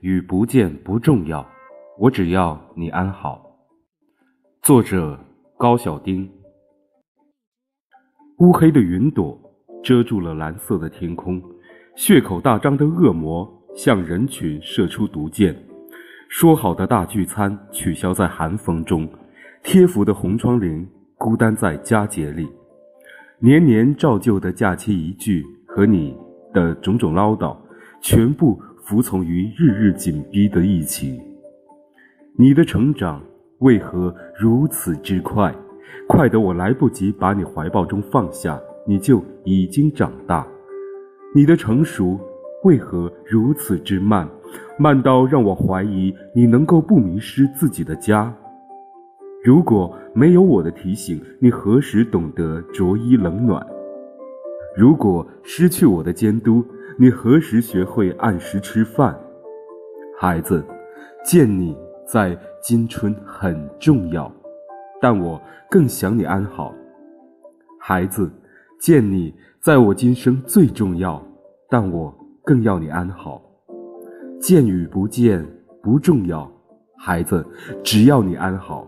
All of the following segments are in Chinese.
与不见不重要，我只要你安好。作者高小丁。乌黑的云朵遮住了蓝色的天空，血口大张的恶魔向人群射出毒箭。说好的大聚餐取消在寒风中，贴福的红窗棂孤单在佳节里。年年照旧的假期一句，和你的种种唠叨，全部服从于日日紧逼的疫情。你的成长为何如此之快？快得我来不及把你怀抱中放下，你就已经长大。你的成熟为何如此之慢？慢到让我怀疑你能够不迷失自己的家。如果没有我的提醒，你何时懂得着衣冷暖？如果失去我的监督，你何时学会按时吃饭？孩子，见你在今春很重要，但我更想你安好。孩子，见你在我今生最重要，但我更要你安好。见与不见不重要，孩子，只要你安好。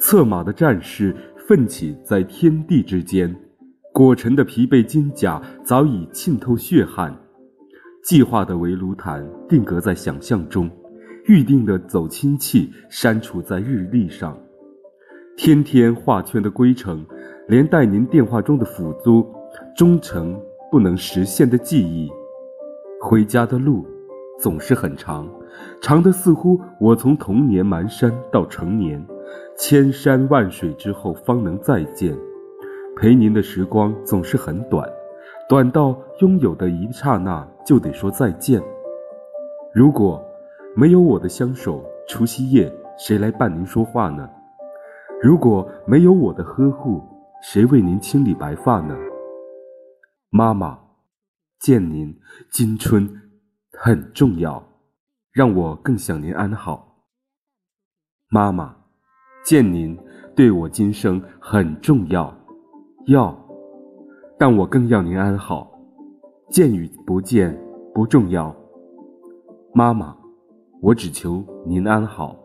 策马的战士奋起在天地之间，裹尘的疲惫金甲早已浸透血汗。计划的围炉毯定格在想象中，预定的走亲戚删除在日历上。天天画圈的归程，连带您电话中的辅租，终成不能实现的记忆。回家的路总是很长，长的似乎我从童年蹒跚到成年。千山万水之后方能再见，陪您的时光总是很短，短到拥有的一刹那就得说再见。如果没有我的相守，除夕夜谁来伴您说话呢？如果没有我的呵护，谁为您清理白发呢？妈妈，见您今春很重要，让我更想您安好。妈妈。见您对我今生很重要，要，但我更要您安好。见与不见不重要，妈妈，我只求您安好。